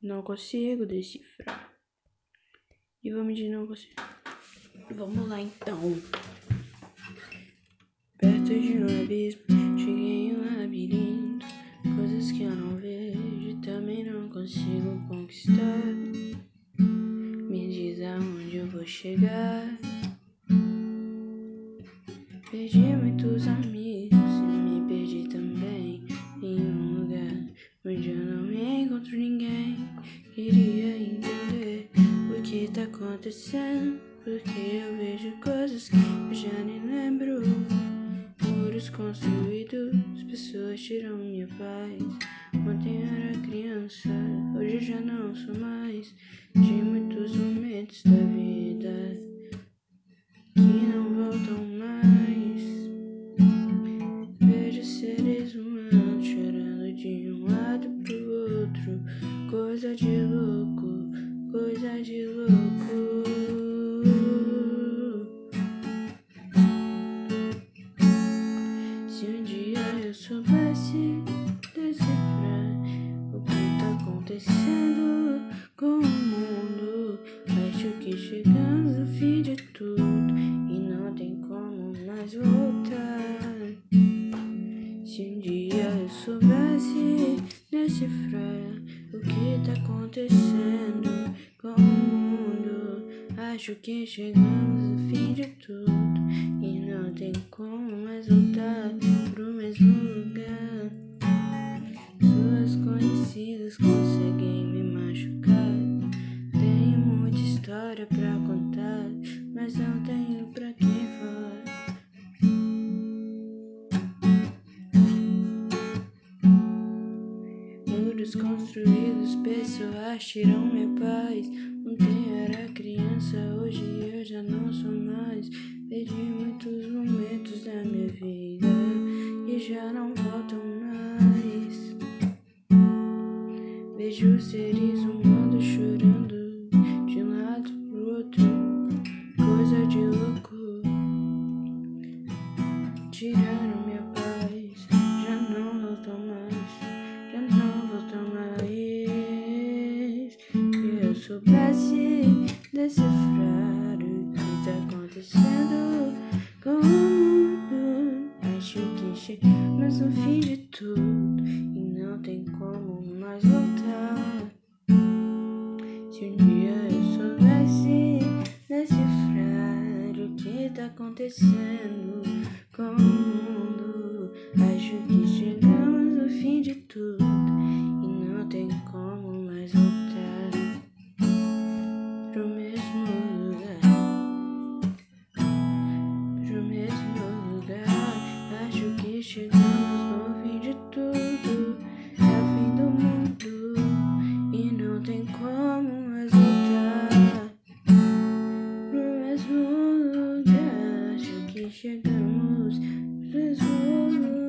Não consigo decifrar. E vamos de não consigo. Vamos lá então. Perto de um abismo, cheguei em um labirinto. Coisas que eu não vejo, também não consigo conquistar. Me diz aonde eu vou chegar. Perdi muitos amigos tá acontecendo, porque eu vejo coisas que eu já nem lembro. Muros construídos, pessoas tiram minha paz. Ontem era criança, hoje já não sou mais. De muitos momentos da vida que não voltam mais. Vejo seres humanos chorando de um lado pro outro. Coisa de louco, coisa de louco. Se um dia eu soubesse decifrar o que tá acontecendo com o mundo, acho que chegamos no fim de tudo e não tem como mais voltar. Se um dia eu soubesse decifrar o que tá acontecendo com o mundo, acho que chegamos no fim de tudo e não tem como mais voltar pro mesmo lugar. Suas conhecidas conseguem me machucar. Tenho muita história pra contar, mas não tenho pra Muros construídos, pessoas tiram minha paz. Ontem era criança, hoje eu já não sou mais. Perdi muitos momentos da minha vida que já não voltam mais. Vejo seres humanos chorando de um lado pro outro, coisa de louco. Tiraram soubesse decifrar o que tá acontecendo com o mundo, acho que chegamos no fim de tudo e não tem como mais voltar. Se um dia eu soubesse decifrar o que tá acontecendo com o mundo, Resolutas, eu que chegamos. Resolutas.